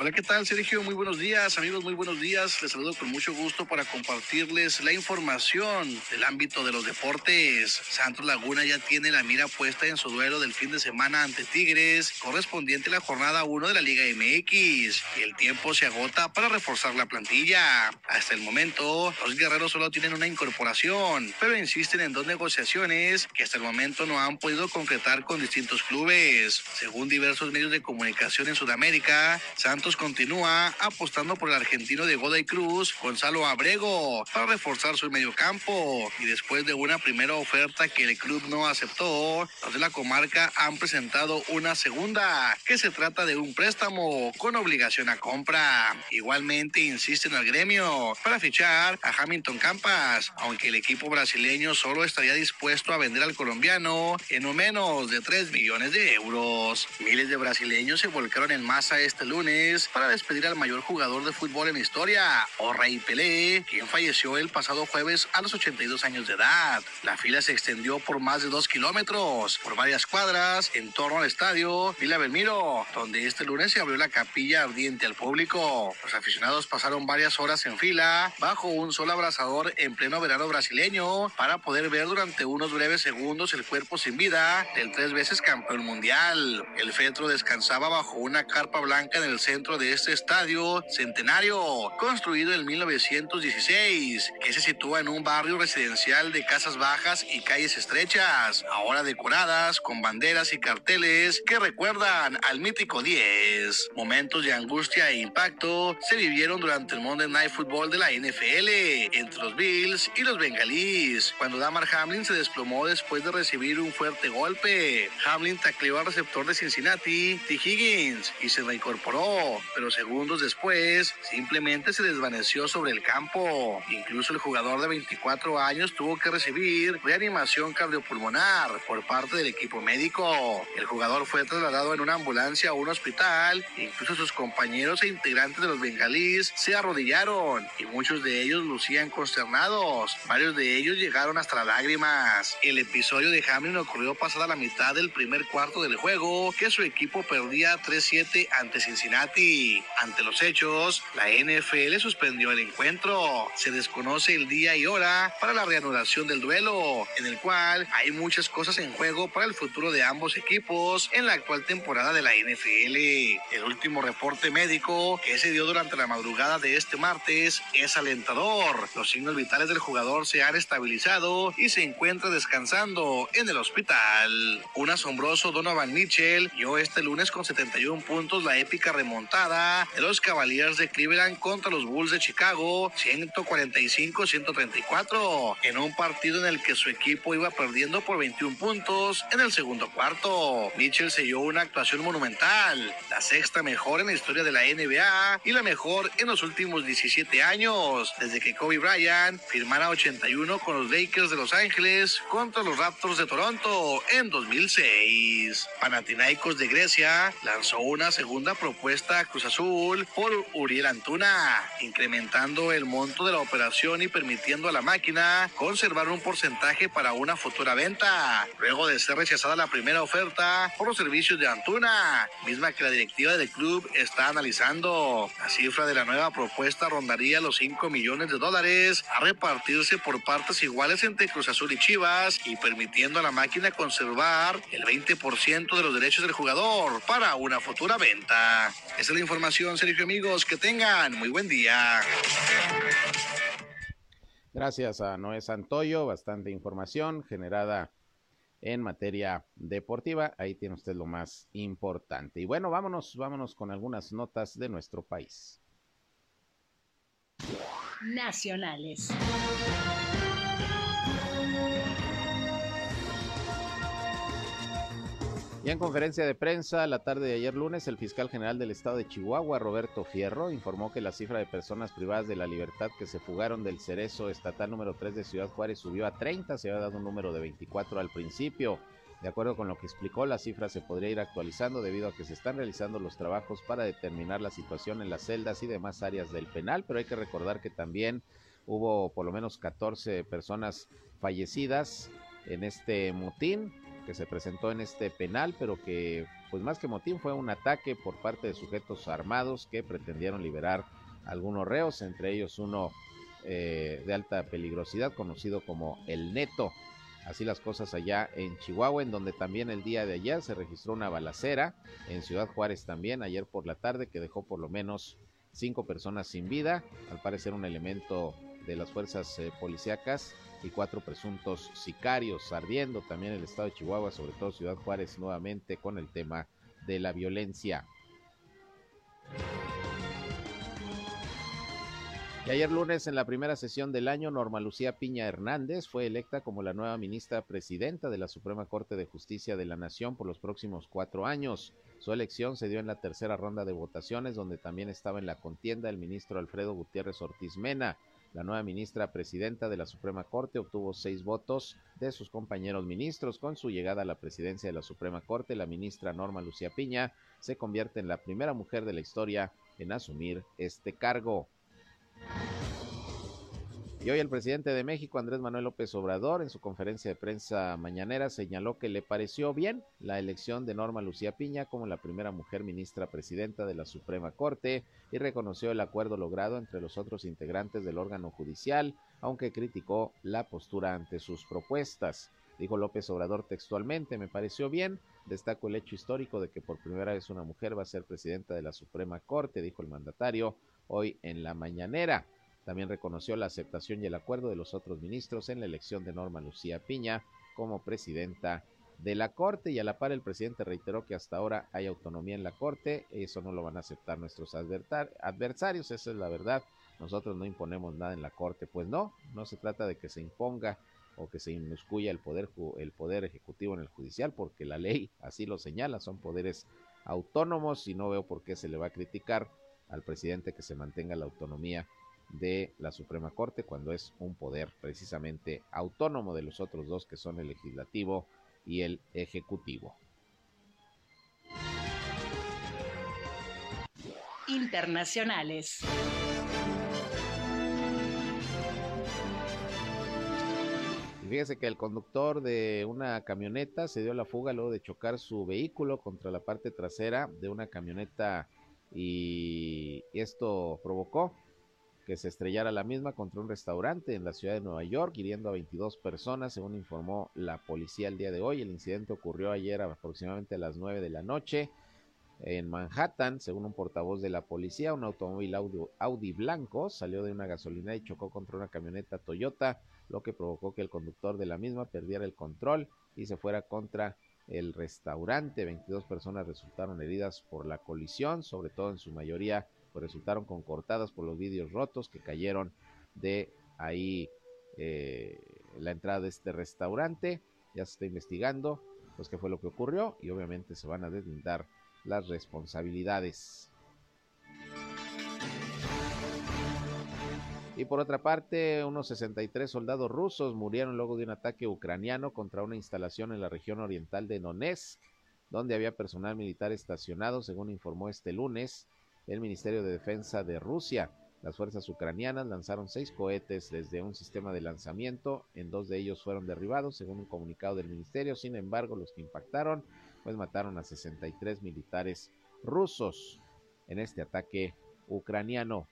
[SPEAKER 13] Hola, ¿qué tal, Sergio? Muy buenos días, amigos, muy buenos días. Les saludo con mucho gusto para compartirles la información del ámbito de los deportes. Santos Laguna ya tiene la mira puesta en su duelo del fin de semana ante Tigres, correspondiente a la jornada 1 de la Liga MX. Y el tiempo se agota para reforzar la plantilla. Hasta el momento, los guerreros solo tienen una incorporación, pero insisten en dos negociaciones que hasta el momento no han podido concretar con distintos clubes. Según diversos medios de comunicación en Sudamérica, Santos continúa apostando por el argentino de Godoy Cruz, Gonzalo Abrego, para reforzar su mediocampo. Y después de una primera oferta que el club no aceptó, los de la comarca han presentado una segunda, que se trata de un préstamo con obligación a compra. Igualmente insisten al gremio para fichar a Hamilton Campas, aunque el equipo brasileño solo estaría dispuesto a vender al colombiano en no menos de 3 millones de euros. Miles de brasileños se volcaron en masa este lunes para despedir al mayor jugador de fútbol en la historia, o Rey Pelé, quien falleció el pasado jueves a los 82 años de edad. La fila se extendió por más de dos kilómetros, por varias cuadras, en torno al estadio Vila Belmiro, donde este lunes se abrió la capilla ardiente al público. Los aficionados pasaron varias horas en fila, bajo un sol abrasador en pleno verano brasileño, para poder ver durante unos breves segundos el cuerpo sin vida del tres veces campeón mundial. El fetro descansaba bajo una carpa blanca en el centro de este estadio centenario, construido en 1916, que se sitúa en un barrio residencial de casas bajas y calles estrechas, ahora decoradas con banderas y carteles que recuerdan al mítico 10. Momentos de angustia e impacto se vivieron durante el Monday Night Football de la NFL entre los Bills y los Bengalís, cuando Damar Hamlin se desplomó después de recibir un fuerte golpe. Hamlin tacleó al receptor de Cincinnati, T. Higgins, y se reincorporó pero segundos después simplemente se desvaneció sobre el campo. Incluso el jugador de 24 años tuvo que recibir reanimación cardiopulmonar por parte del equipo médico. El jugador fue trasladado en una ambulancia a un hospital. Incluso sus compañeros e integrantes de los bengalíes se arrodillaron y muchos de ellos lucían consternados. Varios de ellos llegaron hasta las lágrimas. El episodio de Hamlin ocurrió pasada la mitad del primer cuarto del juego, que su equipo perdía 3-7 ante Cincinnati. Ante los hechos, la NFL suspendió el encuentro. Se desconoce el día y hora para la reanudación del duelo, en el cual hay muchas cosas en juego para el futuro de ambos equipos en la actual temporada de la NFL. El último reporte médico que se dio durante la madrugada de este martes es alentador. Los signos vitales del jugador se han estabilizado y se encuentra descansando en el hospital. Un asombroso Donovan Mitchell dio este lunes con 71 puntos la épica remontada de los Cavaliers de Cleveland contra los Bulls de Chicago 145-134 en un partido en el que su equipo iba perdiendo por 21 puntos en el segundo cuarto. Mitchell selló una actuación monumental, la sexta mejor en la historia de la NBA y la mejor en los últimos 17 años, desde que Kobe Bryant firmara 81 con los Lakers de Los Ángeles contra los Raptors de Toronto en 2006. Panathinaikos de Grecia lanzó una segunda propuesta Cruz Azul por Uriel Antuna, incrementando el monto de la operación y permitiendo a la máquina conservar un porcentaje para una futura venta, luego de ser rechazada la primera oferta por los servicios de Antuna, misma que la directiva del club está analizando. La cifra de la nueva propuesta rondaría los 5 millones de dólares a repartirse por partes iguales entre Cruz Azul y Chivas y permitiendo a la máquina conservar el 20% de los derechos del jugador para una futura venta. Es el información, Sergio amigos. Que tengan muy buen día.
[SPEAKER 2] Gracias a Noé Santoyo, bastante información generada en materia deportiva. Ahí tiene usted lo más importante. Y bueno, vámonos, vámonos con algunas notas de nuestro país.
[SPEAKER 14] Nacionales.
[SPEAKER 2] Y en conferencia de prensa la tarde de ayer lunes, el fiscal general del estado de Chihuahua, Roberto Fierro, informó que la cifra de personas privadas de la libertad que se fugaron del cerezo estatal número 3 de Ciudad Juárez subió a 30, se había dado un número de 24 al principio. De acuerdo con lo que explicó, la cifra se podría ir actualizando debido a que se están realizando los trabajos para determinar la situación en las celdas y demás áreas del penal, pero hay que recordar que también hubo por lo menos 14 personas fallecidas en este motín que se presentó en este penal, pero que pues más que motín fue un ataque por parte de sujetos armados que pretendieron liberar algunos reos, entre ellos uno eh, de alta peligrosidad conocido como el Neto. Así las cosas allá en Chihuahua, en donde también el día de ayer se registró una balacera, en Ciudad Juárez también, ayer por la tarde, que dejó por lo menos cinco personas sin vida, al parecer un elemento de las fuerzas eh, policíacas y cuatro presuntos sicarios, ardiendo también el estado de Chihuahua, sobre todo Ciudad Juárez, nuevamente con el tema de la violencia. Y ayer lunes, en la primera sesión del año, Norma Lucía Piña Hernández fue electa como la nueva ministra presidenta de la Suprema Corte de Justicia de la Nación por los próximos cuatro años. Su elección se dio en la tercera ronda de votaciones, donde también estaba en la contienda el ministro Alfredo Gutiérrez Ortiz Mena. La nueva ministra presidenta de la Suprema Corte obtuvo seis votos de sus compañeros ministros. Con su llegada a la presidencia de la Suprema Corte, la ministra Norma Lucía Piña se convierte en la primera mujer de la historia en asumir este cargo. Hoy el presidente de México, Andrés Manuel López Obrador, en su conferencia de prensa mañanera señaló que le pareció bien la elección de Norma Lucía Piña como la primera mujer ministra presidenta de la Suprema Corte y reconoció el acuerdo logrado entre los otros integrantes del órgano judicial, aunque criticó la postura ante sus propuestas. Dijo López Obrador textualmente, me pareció bien, destaco el hecho histórico de que por primera vez una mujer va a ser presidenta de la Suprema Corte, dijo el mandatario hoy en la mañanera. También reconoció la aceptación y el acuerdo de los otros ministros en la elección de Norma Lucía Piña como presidenta de la Corte. Y a la par el presidente reiteró que hasta ahora hay autonomía en la Corte, eso no lo van a aceptar nuestros adversarios, esa es la verdad, nosotros no imponemos nada en la Corte, pues no, no se trata de que se imponga o que se inmiscuya el poder, el poder ejecutivo en el judicial, porque la ley así lo señala, son poderes autónomos y no veo por qué se le va a criticar al presidente que se mantenga la autonomía de la Suprema Corte cuando es un poder precisamente autónomo de los otros dos que son el legislativo y el ejecutivo.
[SPEAKER 14] Internacionales.
[SPEAKER 2] fíjese que el conductor de una camioneta se dio la fuga luego de chocar su vehículo contra la parte trasera de una camioneta y esto provocó que se estrellara la misma contra un restaurante en la ciudad de Nueva York, hiriendo a 22 personas, según informó la policía el día de hoy. El incidente ocurrió ayer aproximadamente a las 9 de la noche en Manhattan, según un portavoz de la policía. Un automóvil Audi, blanco salió de una gasolina y chocó contra una camioneta Toyota, lo que provocó que el conductor de la misma perdiera el control y se fuera contra el restaurante. 22 personas resultaron heridas por la colisión, sobre todo en su mayoría pues resultaron con cortadas por los vidrios rotos que cayeron de ahí eh, la entrada de este restaurante. Ya se está investigando pues qué fue lo que ocurrió y obviamente se van a deslindar las responsabilidades. Y por otra parte, unos 63 soldados rusos murieron luego de un ataque ucraniano contra una instalación en la región oriental de Donetsk, donde había personal militar estacionado, según informó este lunes el Ministerio de Defensa de Rusia. Las fuerzas ucranianas lanzaron seis cohetes desde un sistema de lanzamiento, en dos de ellos fueron derribados, según un comunicado del ministerio. Sin embargo, los que impactaron, pues mataron a 63 militares rusos en este ataque ucraniano.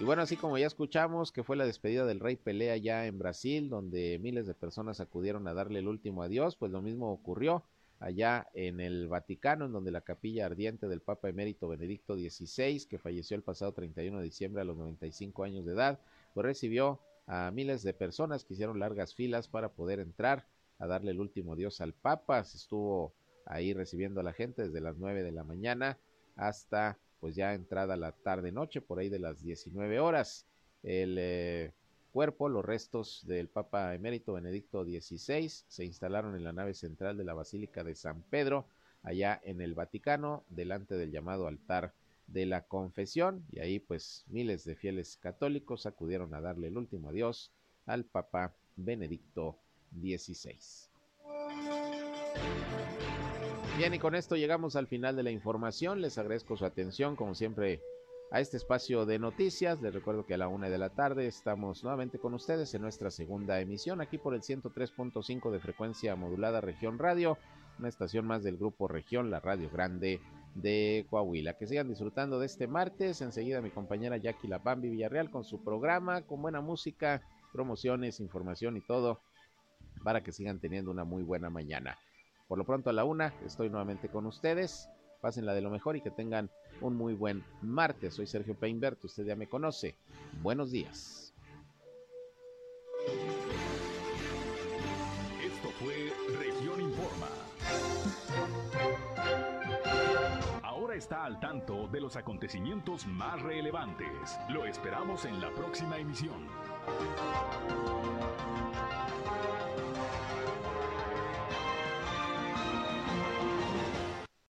[SPEAKER 2] Y bueno, así como ya escuchamos que fue la despedida del rey Pelea ya en Brasil, donde miles de personas acudieron a darle el último adiós, pues lo mismo ocurrió allá en el Vaticano, en donde la capilla ardiente del Papa emérito Benedicto XVI, que falleció el pasado 31 de diciembre a los 95 años de edad, pues recibió a miles de personas que hicieron largas filas para poder entrar a darle el último adiós al Papa. Se estuvo ahí recibiendo a la gente desde las 9 de la mañana hasta pues ya entrada la tarde noche, por ahí de las 19 horas. El eh, cuerpo, los restos del Papa emérito Benedicto XVI se instalaron en la nave central de la Basílica de San Pedro, allá en el Vaticano, delante del llamado altar de la confesión, y ahí pues miles de fieles católicos acudieron a darle el último adiós al Papa Benedicto 16. Bien, y con esto llegamos al final de la información. Les agradezco su atención, como siempre, a este espacio de noticias. Les recuerdo que a la una de la tarde estamos nuevamente con ustedes en nuestra segunda emisión, aquí por el 103.5 de frecuencia modulada Región Radio, una estación más del grupo Región, la Radio Grande de Coahuila. Que sigan disfrutando de este martes. Enseguida mi compañera Jackie Lapambi Villarreal con su programa, con buena música, promociones, información y todo, para que sigan teniendo una muy buena mañana. Por lo pronto a la una estoy nuevamente con ustedes. Pásenla de lo mejor y que tengan un muy buen martes. Soy Sergio Peinbert, usted ya me conoce. Buenos días.
[SPEAKER 1] Esto fue Región Informa. Ahora está al tanto de los acontecimientos más relevantes. Lo esperamos en la próxima emisión.